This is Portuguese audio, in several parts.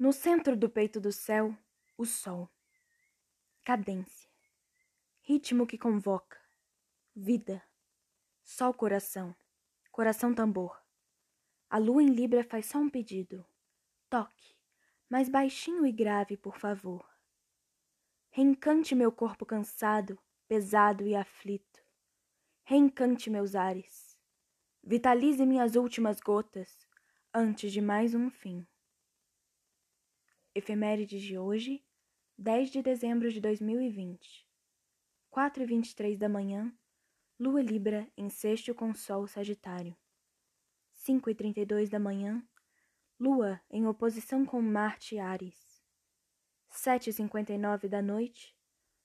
No centro do peito do céu, o sol. Cadência. Ritmo que convoca. Vida. Sol coração. Coração tambor. A lua em Libra faz só um pedido. Toque, mais baixinho e grave, por favor. Reencante meu corpo cansado, pesado e aflito. Reencante meus ares. Vitalize minhas últimas gotas antes de mais um fim. Efemérides de hoje, 10 de dezembro de 2020. 4 e 23 da manhã, Lua Libra em sexto com Sol Sagitário. 5 e 32 da manhã, Lua em oposição com Marte e Ares. 7 e 59 da noite,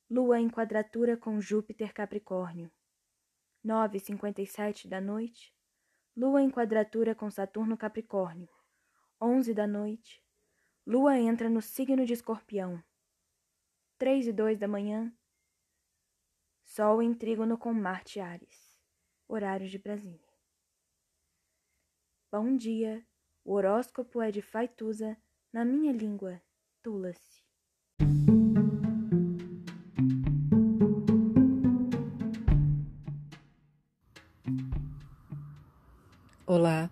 Lua em quadratura com Júpiter Capricórnio. 9 e 57 da noite, Lua em quadratura com Saturno Capricórnio. 11 da noite, Lua entra no signo de Escorpião. 3 e 2 da manhã, Sol em trígono com Marte Ares. Horário de Brasília. Bom dia, o horóscopo é de Faituza, na minha língua, Tula-se. Olá,